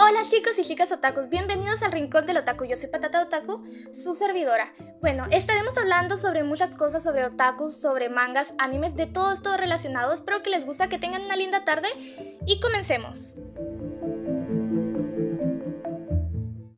Hola chicos y chicas otakus, bienvenidos al Rincón del Otaku. Yo soy Patata Otaku, su servidora. Bueno, estaremos hablando sobre muchas cosas, sobre otakus, sobre mangas, animes, de todo esto relacionado. Espero que les guste, que tengan una linda tarde y comencemos.